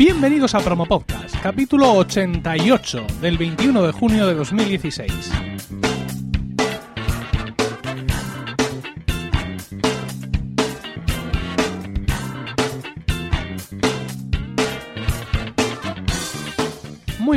Bienvenidos a Promo Podcast, capítulo 88 del 21 de junio de 2016.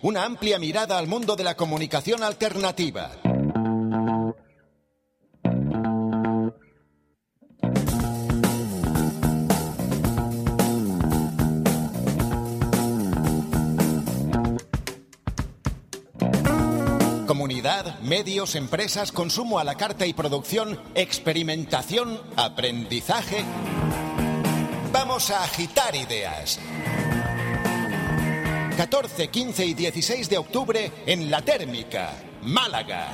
Una amplia mirada al mundo de la comunicación alternativa. Comunidad, medios, empresas, consumo a la carta y producción, experimentación, aprendizaje. Vamos a agitar ideas. 14, 15 y 16 de octubre en La Térmica, Málaga.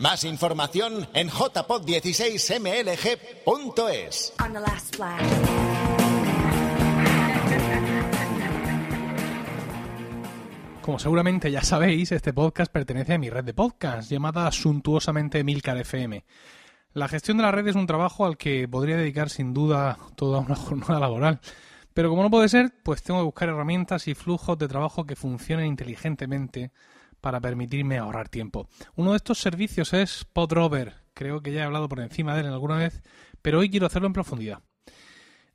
Más información en jpod16mlg.es. on the last flash. Como seguramente ya sabéis, este podcast pertenece a mi red de podcast llamada suntuosamente Milcar FM. La gestión de la red es un trabajo al que podría dedicar sin duda toda una jornada laboral. Pero como no puede ser, pues tengo que buscar herramientas y flujos de trabajo que funcionen inteligentemente para permitirme ahorrar tiempo. Uno de estos servicios es Podrover. Creo que ya he hablado por encima de él alguna vez, pero hoy quiero hacerlo en profundidad.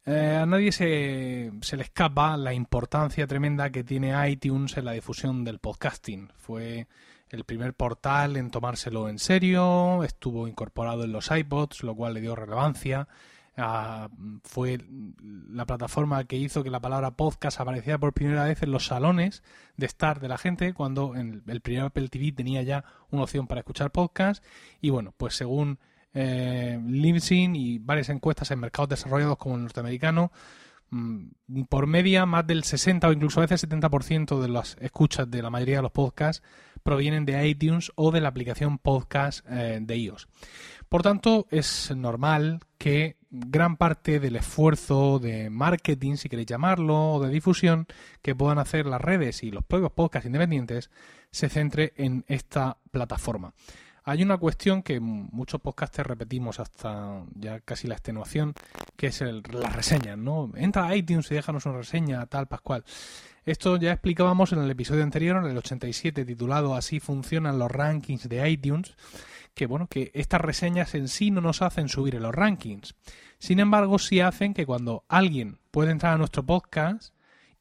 Eh, a nadie se, se le escapa la importancia tremenda que tiene iTunes en la difusión del podcasting. Fue el primer portal en tomárselo en serio, estuvo incorporado en los iPods, lo cual le dio relevancia. Fue la plataforma que hizo que la palabra podcast apareciera por primera vez en los salones de estar de la gente cuando en el primer Apple TV tenía ya una opción para escuchar podcast y bueno pues según eh, y varias encuestas en mercados desarrollados como el norteamericano mm, por media más del 60 o incluso a veces 70% de las escuchas de la mayoría de los podcasts provienen de iTunes o de la aplicación podcast eh, de iOS. Por tanto, es normal que gran parte del esfuerzo de marketing, si queréis llamarlo, o de difusión que puedan hacer las redes y los propios podcasts independientes se centre en esta plataforma. Hay una cuestión que muchos podcasters repetimos hasta ya casi la extenuación, que es el, las reseñas, ¿no? Entra a iTunes y déjanos una reseña, tal, Pascual. Esto ya explicábamos en el episodio anterior, en el 87, titulado Así funcionan los rankings de iTunes, que bueno, que estas reseñas en sí no nos hacen subir en los rankings. Sin embargo, sí hacen que cuando alguien puede entrar a nuestro podcast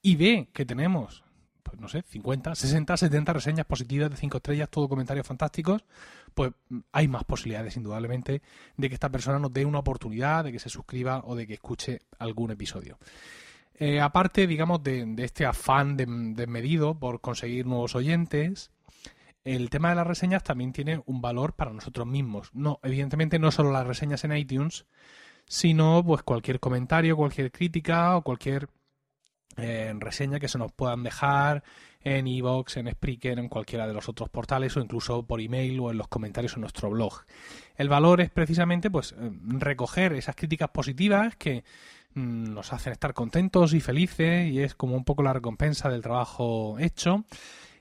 y ve que tenemos, pues no sé, 50, 60, 70 reseñas positivas de 5 estrellas, todo comentarios fantásticos, pues hay más posibilidades, indudablemente, de que esta persona nos dé una oportunidad, de que se suscriba o de que escuche algún episodio. Eh, aparte, digamos, de, de este afán de- desmedido por conseguir nuevos oyentes, el tema de las reseñas también tiene un valor para nosotros mismos. No, evidentemente no solo las reseñas en iTunes, sino pues cualquier comentario, cualquier crítica o cualquier eh, reseña que se nos puedan dejar en iVoox, en Spreaker, en cualquiera de los otros portales o incluso por email o en los comentarios en nuestro blog. El valor es precisamente pues eh, recoger esas críticas positivas que mm, nos hacen estar contentos y felices y es como un poco la recompensa del trabajo hecho.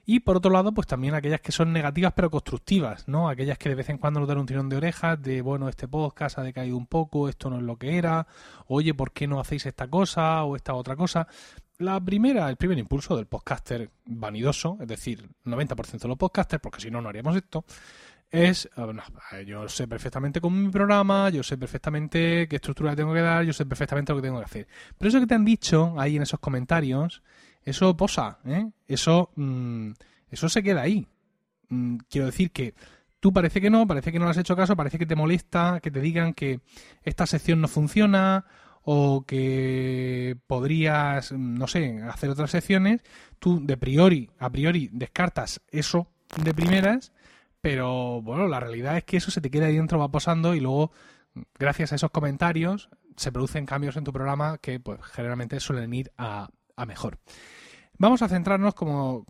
Y por otro lado, pues también aquellas que son negativas pero constructivas, ¿no? Aquellas que de vez en cuando nos dan un tirón de orejas de, bueno, este podcast ha decaído un poco, esto no es lo que era, oye, ¿por qué no hacéis esta cosa o esta otra cosa? La primera, el primer impulso del podcaster vanidoso, es decir, 90% de los podcasters, porque si no, no haríamos esto, es, yo sé perfectamente cómo es mi programa, yo sé perfectamente qué estructura tengo que dar, yo sé perfectamente lo que tengo que hacer. Pero eso que te han dicho ahí en esos comentarios, eso posa, ¿eh? Eso, mm, eso se queda ahí. Mm, quiero decir que tú parece que no, parece que no le has hecho caso, parece que te molesta que te digan que esta sección no funciona o que podrías, mm, no sé, hacer otras secciones, tú de priori, a priori descartas eso de primeras, pero bueno, la realidad es que eso se te queda ahí dentro, va posando y luego gracias a esos comentarios se producen cambios en tu programa que pues generalmente suelen ir a, mejor. Vamos a centrarnos, como,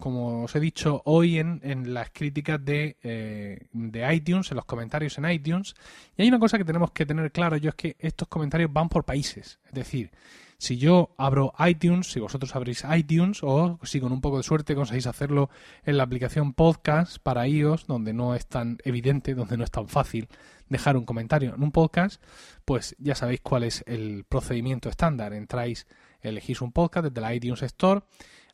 os he dicho, hoy en, las críticas de, eh, de, iTunes, en los comentarios en iTunes. Y hay una cosa que tenemos que tener claro, yo es que estos comentarios van por países. Es decir, si yo abro iTunes, si vosotros abrís iTunes, o si con un poco de suerte conseguís hacerlo en la aplicación podcast para iOS, donde no es tan evidente, donde no es tan fácil dejar un comentario en un podcast, pues ya sabéis cuál es el procedimiento estándar. Entráis, elegís un podcast desde la iTunes Store,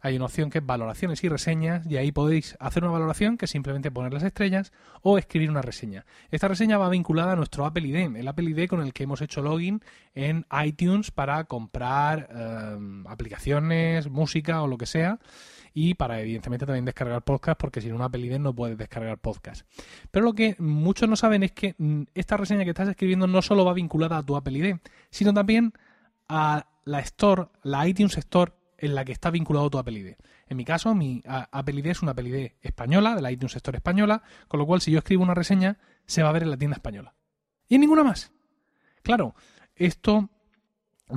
hay una opción que es valoraciones y reseñas y ahí podéis hacer una valoración que es simplemente poner las estrellas o escribir una reseña. Esta reseña va vinculada a nuestro Apple ID, el Apple ID con el que hemos hecho login en iTunes para comprar em, aplicaciones, música o lo que sea y para evidentemente también descargar podcast porque sin una Apple ID no puedes descargar podcast. Pero lo que muchos no saben es que mm, esta reseña que estás escribiendo no solo va vinculada a tu Apple ID, sino también a la Store, la iTunes Store en la que está vinculado tu Apple ID. En mi caso, mi Apple ID es una Apple ID española, de la iTunes Store española, con lo cual si yo escribo una reseña, se va a ver en la tienda española. Y en ninguna más. Claro, esto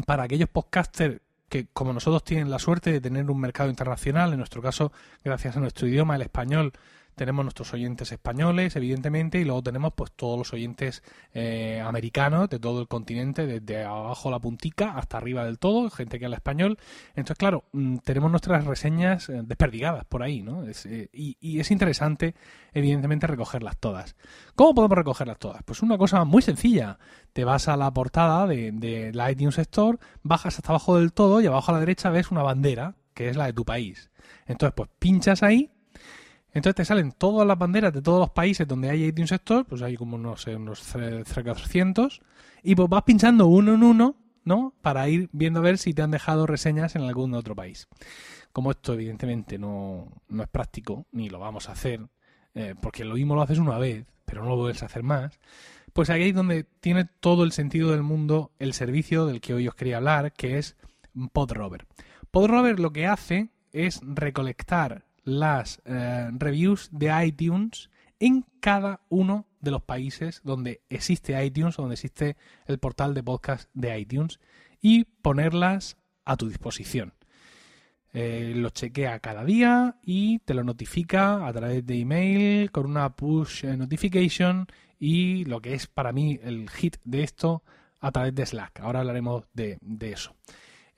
para aquellos podcasters que como nosotros tienen la suerte de tener un mercado internacional, en nuestro caso, gracias a nuestro idioma, el español, tenemos nuestros oyentes españoles, evidentemente, y luego tenemos pues todos los oyentes eh, americanos de todo el continente, desde abajo la puntica hasta arriba del todo, gente que habla español. Entonces, claro, mm, tenemos nuestras reseñas eh, desperdigadas por ahí, ¿no? Eh, y, es interesante, evidentemente, recogerlas todas. ¿Cómo podemos recogerlas todas? Pues una cosa muy sencilla. Te vas a la portada de, de la iTunes Store, bajas hasta abajo del todo y abajo a la derecha ves una bandera, que es la de tu país. Entonces, pues pinchas ahí entonces te salen todas las banderas de todos los países donde hay iTunes Store, pues hay como, no sé, unos 300, y pues vas pinchando uno en uno, ¿no? Para ir viendo a ver si te han dejado reseñas en algún otro país. Como esto evidentemente no, es práctico, ni lo vamos a hacer, eh, porque lo mismo lo haces una vez, pero no lo vuelves a hacer más, pues ahí es donde tiene todo el sentido del mundo el servicio del que hoy os quería hablar, que es PodRover. PodRover lo que hace es recolectar las eh, reviews de iTunes en cada uno de los países donde existe iTunes, donde existe el portal de podcast de iTunes y ponerlas a tu disposición. Eh, lo chequea cada día y te lo notifica a través de email con una push notification y lo que es para mí el hit de esto a través de Slack. Ahora hablaremos de eso.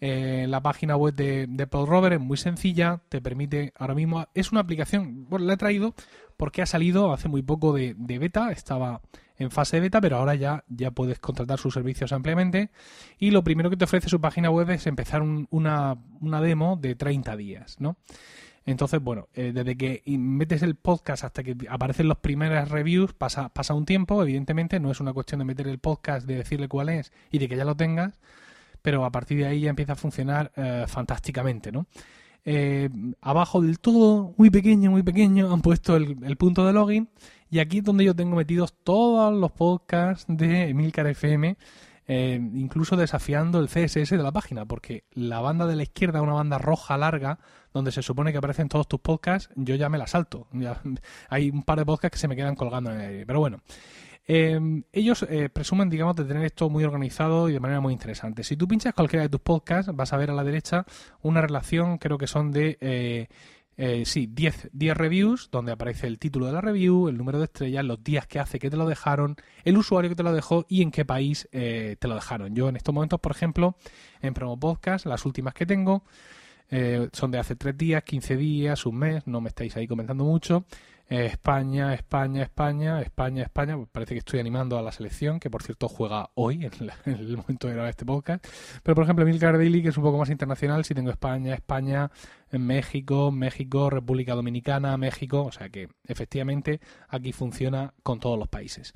Eh, la página web de, de Paul Rover es muy sencilla, te permite ahora mismo, es una aplicación, bueno, la he traído porque ha salido hace muy poco de, beta, estaba en fase de beta, pero ahora ya, ya puedes contratar sus servicios ampliamente y lo primero que te ofrece su página web es empezar una, una, demo de 30 días, ¿no? Entonces, bueno, eh, desde que metes el podcast hasta que aparecen las primeras reviews, pasa, pasa un tiempo, evidentemente, no es una cuestión de meter el podcast, de decirle cuál es y de que ya lo tengas, pero a partir de ahí ya empieza a funcionar eh, fantásticamente, ¿no? Eh, abajo del todo, muy pequeño, muy pequeño, han puesto el, punto de login y aquí es donde yo tengo metidos todos los podcasts de Emilcar FM, eh, incluso desafiando el CSS de la página, porque la banda de la izquierda, una banda roja larga, donde se supone que aparecen todos tus podcasts, yo ya me la salto. hay un par de podcasts que se me quedan colgando en el aire. Pero bueno, Em, ellos eh, presumen, digamos, de tener esto muy organizado y de manera muy interesante. Si tú pinchas cualquiera de tus podcasts, vas a ver a la derecha una relación, creo que son de, eh, eh, sí, 10, 10 reviews, donde aparece el título de la review, el número de estrellas, los días que hace que te lo dejaron, el usuario que te lo dejó y en qué país te lo dejaron. Yo en estos momentos, por ejemplo, en Promo Podcast, las últimas que tengo, son de hace 3 días, 15 días, un mes, no me estáis ahí comentando mucho. España, España, España, España, España. Pues parece que estoy animando a la selección, que por cierto juega hoy, en, el momento de grabar este podcast. Pero por ejemplo, Milcar Daily, que es un poco más internacional, si tengo España, España, México, México, República Dominicana, México. O sea que efectivamente aquí funciona con todos los países.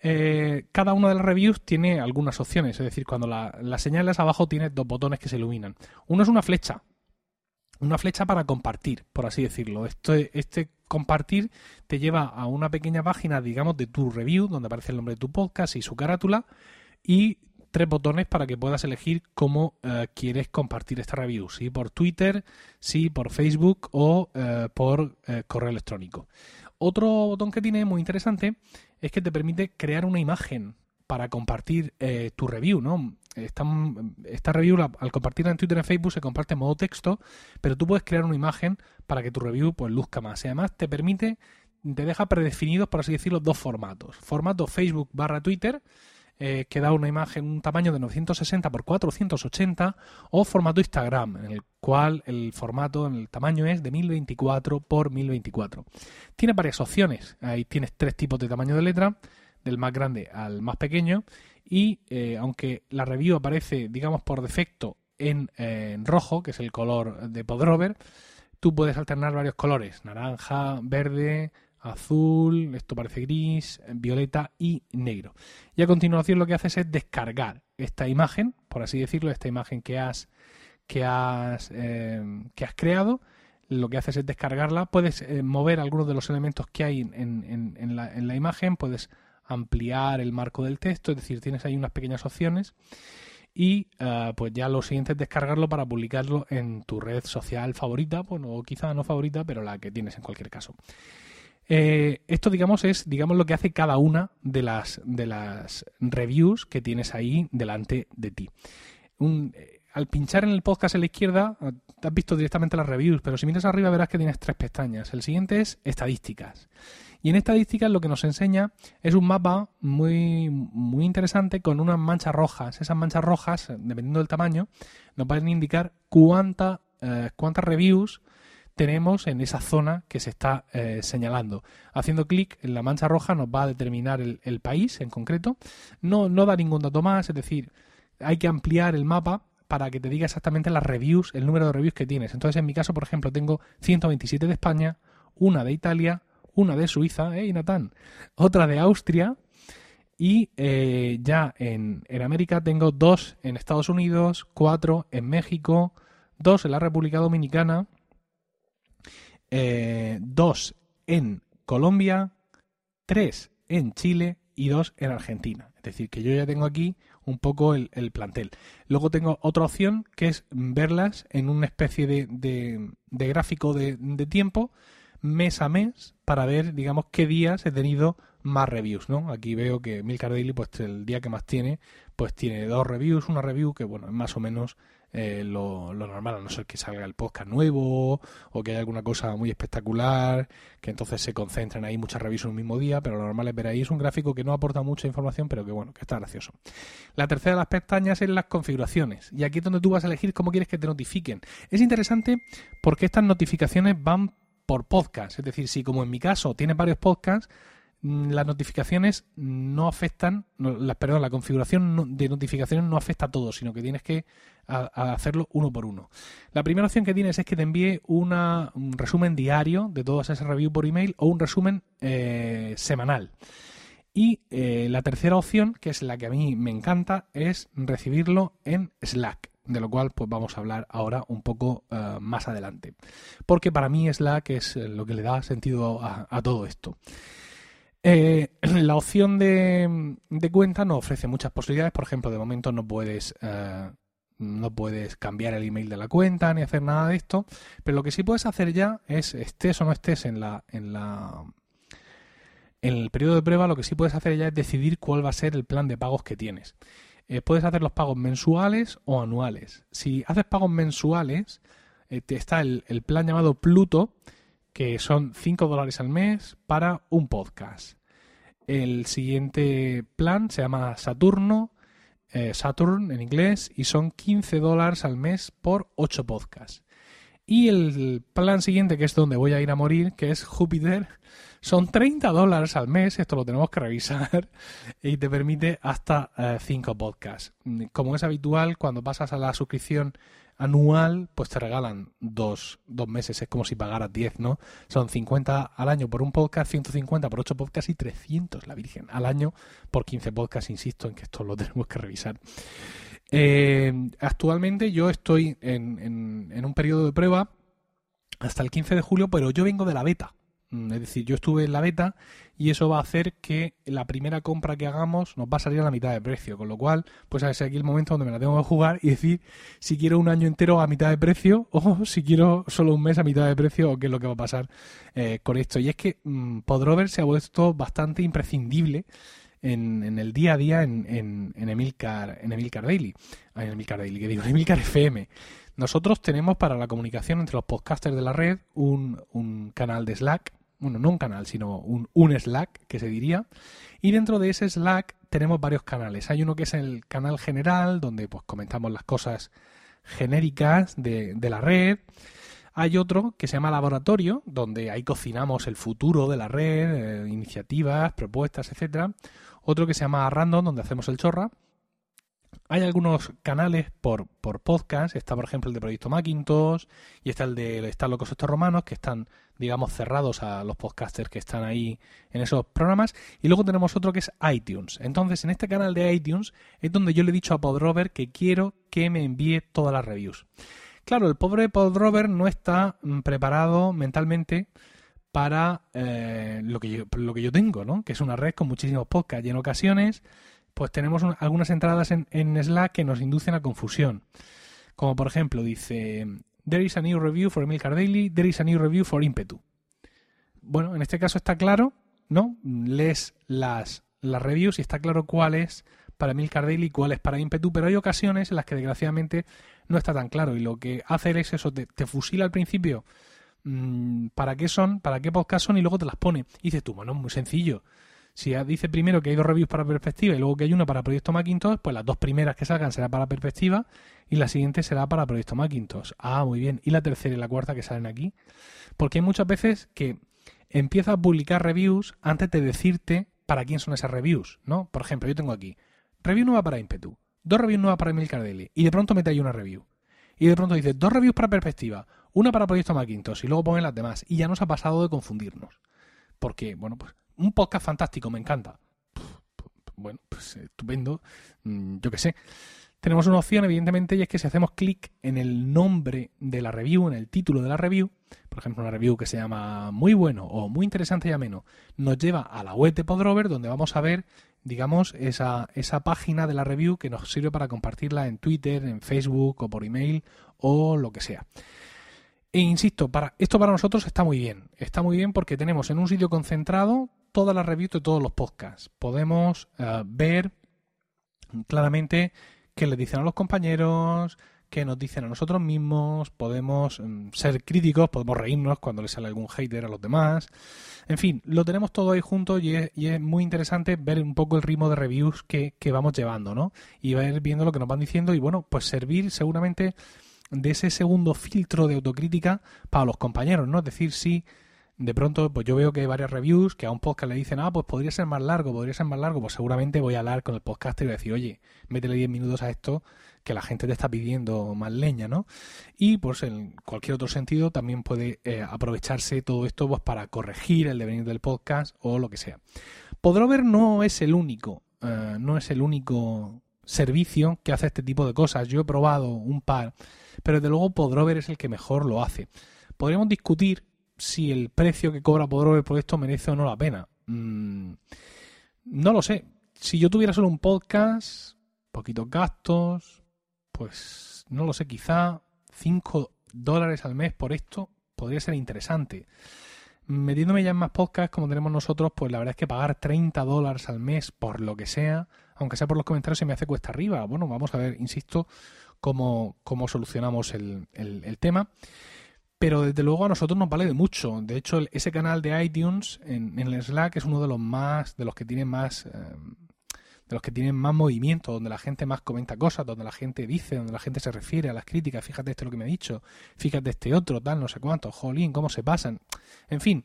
Eh, cada una de las reviews tiene algunas opciones, es decir, cuando la, la señalas abajo tiene dos botones que se iluminan. Uno es una flecha, una flecha para compartir, por así decirlo. Este, compartir te lleva a una pequeña página, digamos, de tu review, donde aparece el nombre de tu podcast y su carátula, y tres botones para que puedas elegir cómo eh, quieres compartir esta review, si por Twitter, si por Facebook o eh, por eh, correo electrónico. Otro botón que tiene muy interesante es que te permite crear una imagen para compartir tu review, ¿no? Esta, review, al compartirla en Twitter y en Facebook, se comparte en modo texto, pero tú puedes crear una imagen para que tu review pues luzca más. Y además te permite, te deja predefinidos, por así decirlo, dos formatos. Formato Facebook barra Twitter, eh, que da una imagen, un tamaño de 960 por 480, o formato Instagram, en el cual el formato, el tamaño es de 1024 por 1024. Tiene varias opciones. Ahí tienes tres tipos de tamaño de letra, del más grande al más pequeño, y eh, aunque la review aparece, digamos, por defecto en, en, rojo, que es el color de Podrover, tú puedes alternar varios colores, naranja, verde, azul, esto parece gris, violeta y negro. Y a continuación lo que haces es descargar esta imagen, por así decirlo, esta imagen que has, que has, eh, que has creado. Lo que haces es descargarla. Puedes eh, mover algunos de los elementos que hay en, en, la, en la imagen. Puedes ampliar el marco del texto, es decir, tienes ahí unas pequeñas opciones y uh, pues ya lo siguiente es descargarlo para publicarlo en tu red social favorita, bueno, o quizá no favorita, pero la que tienes en cualquier caso. Eh, esto, digamos, es digamos lo que hace cada una de las, de las reviews que tienes ahí delante de ti. Eh, al pinchar en el podcast a la izquierda, ah, has visto directamente las reviews, pero si miras arriba verás que tienes tres pestañas. El siguiente es estadísticas. Y en estadísticas lo que nos enseña es un mapa muy, muy interesante con unas manchas rojas. Esas manchas rojas, dependiendo del tamaño, nos van a indicar cuánta, eh, cuántas reviews tenemos en esa zona que se está eh, señalando. Haciendo clic en la mancha roja nos va a determinar el, país en concreto. No, no da ningún dato más, es decir, hay que ampliar el mapa para que te diga exactamente las reviews, el número de reviews que tienes. Entonces, en mi caso, por ejemplo, tengo 127 de España, una de Italia, una de Suiza, ¿eh, Natán? Otra de Austria. Y eh, ya en, en América tengo dos en Estados Unidos, cuatro en México, dos en la República Dominicana, eh, dos en Colombia, tres en Chile y dos en Argentina. Es decir, que yo ya tengo aquí un poco el, plantel. Luego tengo otra opción que es verlas en una especie de, de, gráfico de, de, tiempo mes a mes para ver, digamos, qué días he tenido más reviews, ¿no? Aquí veo que Milcar Daily, pues el día que más tiene, pues tiene dos reviews, una review que, bueno, es más o menos eh, lo, normal, a no ser que salga el podcast nuevo o que haya alguna cosa muy espectacular, que entonces se concentren ahí muchas reviews en un mismo día, pero lo normal es ver ahí. Es un gráfico que no aporta mucha información, pero que bueno, que está gracioso. La tercera de las pestañas es las configuraciones, y aquí es donde tú vas a elegir cómo quieres que te notifiquen. Es interesante porque estas notificaciones van por podcast, es decir, si como en mi caso tienes varios podcasts, las notificaciones no afectan, la, perdón, la configuración de notificaciones no afecta a todo, sino que tienes que hacerlo uno por uno. La primera opción que tienes es que te envíe un resumen diario de todas esas reviews por email o un resumen eh, semanal. Y eh, la tercera opción, que es la que a mí me encanta, es recibirlo en Slack de lo cual pues vamos a hablar ahora un poco eh, más adelante. Porque para mí Slack es lo que le da sentido a todo esto. Eh, la opción de, cuenta no ofrece muchas posibilidades. Por ejemplo, de momento no puedes, eh, no puedes cambiar el email de la cuenta ni hacer nada de esto. Pero lo que sí puedes hacer ya es, estés o no estés en la, en la en el periodo de prueba, lo que sí puedes hacer ya es decidir cuál va a ser el plan de pagos que tienes. Eh, puedes hacer los pagos mensuales o anuales. Si haces pagos mensuales, está el, el plan llamado Pluto, que son 5 dólares al mes para un podcast. El siguiente plan se llama Saturno, eh, Saturn en inglés, y son 15 dólares al mes por 8 podcasts. Y el plan siguiente, que es donde voy a ir a morir, que es Júpiter, son 30 dólares al mes, esto lo tenemos que revisar, y te permite hasta 5 eh, podcasts. Como es habitual, cuando pasas a la suscripción anual, pues te regalan dos, dos meses, es como si pagaras 10, ¿no? Son 50 al año por un podcast, 150 por 8 podcasts y 300, la Virgen, al año por 15 podcasts, insisto en que esto lo tenemos que revisar. Eh, actualmente yo estoy en, en, en un periodo de prueba hasta el 15 de julio, pero yo vengo de la beta. Mm, es decir, yo estuve en la beta y eso va a hacer que la primera compra que hagamos nos va a salir a la mitad de precio. Con lo cual, pues es aquí el momento donde me la tengo que jugar y decir si quiero un año entero a mitad de precio o si quiero solo un mes a mitad de precio o qué es lo que va a pasar eh, con esto. Y es que mmm, Podrover se ha vuelto bastante imprescindible en, el día a día en, en, Emilcar, en Emilcar Daily, en Emilcar Daily, que digo, en Emilcar FM. Nosotros tenemos para la comunicación entre los podcasters de la red un canal de Slack, bueno, no un canal, sino un, un Slack, que se diría, y dentro de ese Slack tenemos varios canales. Hay uno que es el canal general, donde pues comentamos las cosas genéricas de, de la red. Hay otro que se llama laboratorio, donde ahí cocinamos el futuro de la red, eh, iniciativas, propuestas, etcétera. Otro que se llama random, donde hacemos el chorra. Hay algunos canales por, por podcast, está por ejemplo el de Proyecto Macintosh y está el de Están locos estos romanos, que están, digamos, cerrados a los podcasters que están ahí en esos programas. Y luego tenemos otro que es iTunes. Entonces, en este canal de iTunes es donde yo le he dicho a Podrover que quiero que me envíe todas las reviews. Claro, el pobre Podrover no está mm, preparado mentalmente para eh, lo, que yo, lo que yo tengo, ¿no? Que es una red con muchísimos podcasts y en ocasiones pues tenemos algunas entradas en, Slack que nos inducen a confusión. Como por ejemplo, dice, There is a new review for Emilcar Daily, there is a new review for Impetu. Bueno, en este caso está claro, ¿no? Lees las, las reviews y está claro cuál es para Emilcar Daily y cuál es para Impetu, pero hay ocasiones en las que desgraciadamente no está tan claro y lo que hace es eso, te, te fusila al principio mm, para qué son, para qué podcast son y luego te las pone. Y dices tú, bueno, es muy sencillo. Si dice primero que hay dos reviews para perspectiva y luego que hay una para Proyecto Macintosh, pues las dos primeras que salgan será para perspectiva y la siguiente será para Proyecto Macintosh. Ah, muy bien. Y la tercera y la cuarta que salen aquí. Porque hay muchas veces que empieza a publicar reviews antes de decirte para quién son esas reviews, ¿no? Por ejemplo, yo tengo aquí review nueva para Impetu, dos reviews nuevas para Emil Cardelli y de pronto mete ahí una review. Y de pronto dice dos reviews para perspectiva, una para Proyecto Macintosh y luego ponen las demás. Y ya nos ha pasado de confundirnos. Porque, bueno, pues un podcast fantástico, me encanta. Bueno, pues estupendo, mm, yo qué sé. Tenemos una opción, evidentemente, y es que si hacemos clic en el nombre de la review, en el título de la review, por ejemplo, una review que se llama Muy bueno o Muy interesante y ameno, nos lleva a la web de Podrover, donde vamos a ver, digamos, esa, esa página de la review que nos sirve para compartirla en Twitter, en Facebook o por email o lo que sea. E insisto, para, esto para nosotros está muy bien. Está muy bien porque tenemos en un sitio concentrado todas las reviews de todos los podcasts. Podemos eh, ver claramente qué le dicen a los compañeros, qué nos dicen a nosotros mismos, podemos mm, ser críticos, podemos reírnos cuando le sale algún hater a los demás. En fin, lo tenemos todo ahí junto y es, muy interesante ver un poco el ritmo de reviews que, que vamos llevando, ¿no? Y ver viendo lo que nos van diciendo y bueno, pues servir seguramente de ese segundo filtro de autocrítica para los compañeros, ¿no? Es decir, si de pronto pues yo veo que hay varias reviews que a un podcast le dicen, ah, pues podría ser más largo, podría ser más largo, pues seguramente voy a hablar con el podcast y voy a decir, oye, métele 10 minutos a esto que la gente te está pidiendo más leña, ¿no? Y pues en cualquier otro sentido también puede eh, aprovecharse todo esto pues para corregir el devenir del podcast o lo que sea. Podrover no es el único, eh, no es el único servicio que hace este tipo de cosas. Yo he probado un par, pero desde luego Podrover es el que mejor lo hace. Podríamos discutir si el precio que cobra Podrover por esto merece o no la pena. Mm, no lo sé. Si yo tuviera solo un podcast, poquitos gastos, pues no lo sé, quizá 5 dólares al mes por esto podría ser interesante. Metiéndome ya en más podcasts como tenemos nosotros, pues la verdad es que pagar 30 dólares al mes por lo que sea, aunque sea por los comentarios, se me hace cuesta arriba. Bueno, vamos a ver, insisto, cómo, cómo solucionamos el, el, tema. Pero desde luego a nosotros nos vale de mucho. De hecho, ese canal de iTunes en, el Slack es uno de los más, de los que tienen más, eh, de los que tienen más movimiento, donde la gente más comenta cosas, donde la gente dice, donde la gente se refiere a las críticas. Fíjate este lo que me ha dicho, fíjate este otro, tal, no sé cuánto, jolín, cómo se pasan. En fin,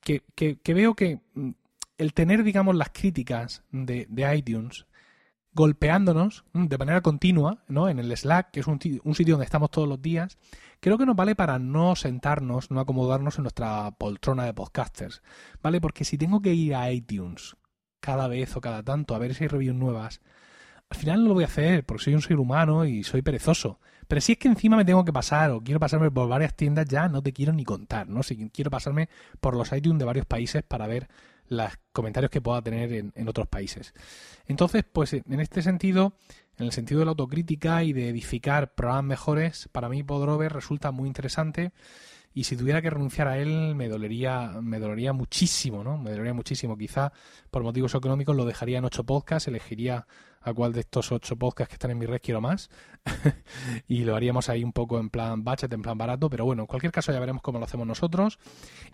que, que, que veo que mm, el tener, digamos, las críticas de, de iTunes golpeándonos mm, de manera continua, ¿no? En el Slack, que es un, sitio donde estamos todos los días, creo que nos vale para no sentarnos, no acomodarnos en nuestra poltrona de podcasters, ¿vale? Porque si tengo que ir a iTunes cada vez o cada tanto a ver si hay reviews nuevas, al final no lo voy a hacer porque soy un ser humano y soy perezoso. Pero si es que encima me tengo que pasar o quiero pasarme por varias tiendas, ya no te quiero ni contar, ¿no? Si quiero pasarme por los iTunes de varios países para ver los comentarios que pueda tener en, otros países. Entonces, pues en este sentido, en el sentido de la autocrítica y de edificar programas mejores, para mí Podrover resulta muy interesante y si tuviera que renunciar a él me dolería, me dolería muchísimo, ¿no? Me dolería muchísimo. Quizá por motivos económicos lo dejaría en ocho podcasts, elegiría a cuál de estos ocho podcasts que están en mi red quiero más y lo haríamos ahí un poco en plan budget, en plan barato, pero bueno, en cualquier caso ya veremos cómo lo hacemos nosotros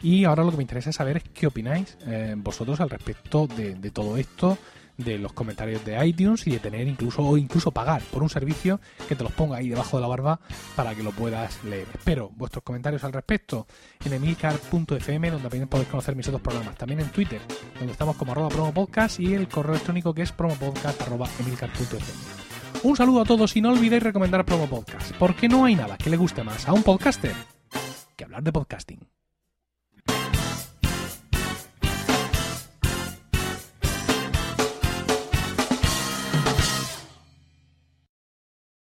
y ahora lo que me interesa es saber qué opináis eh, vosotros al respecto de todo esto de los comentarios de iTunes y de tener incluso o incluso pagar por un servicio que te los ponga ahí debajo de la barba para que lo puedas leer. Espero vuestros comentarios al respecto en emilcar.fm donde también podéis conocer mis otros programas. También en Twitter, donde estamos como arroba promopodcast y el correo electrónico que es promopodcast.emilcar.fm. Un saludo a todos y no olvidéis recomendar Promo Podcast, porque no hay nada que le guste más a un podcaster que hablar de podcasting.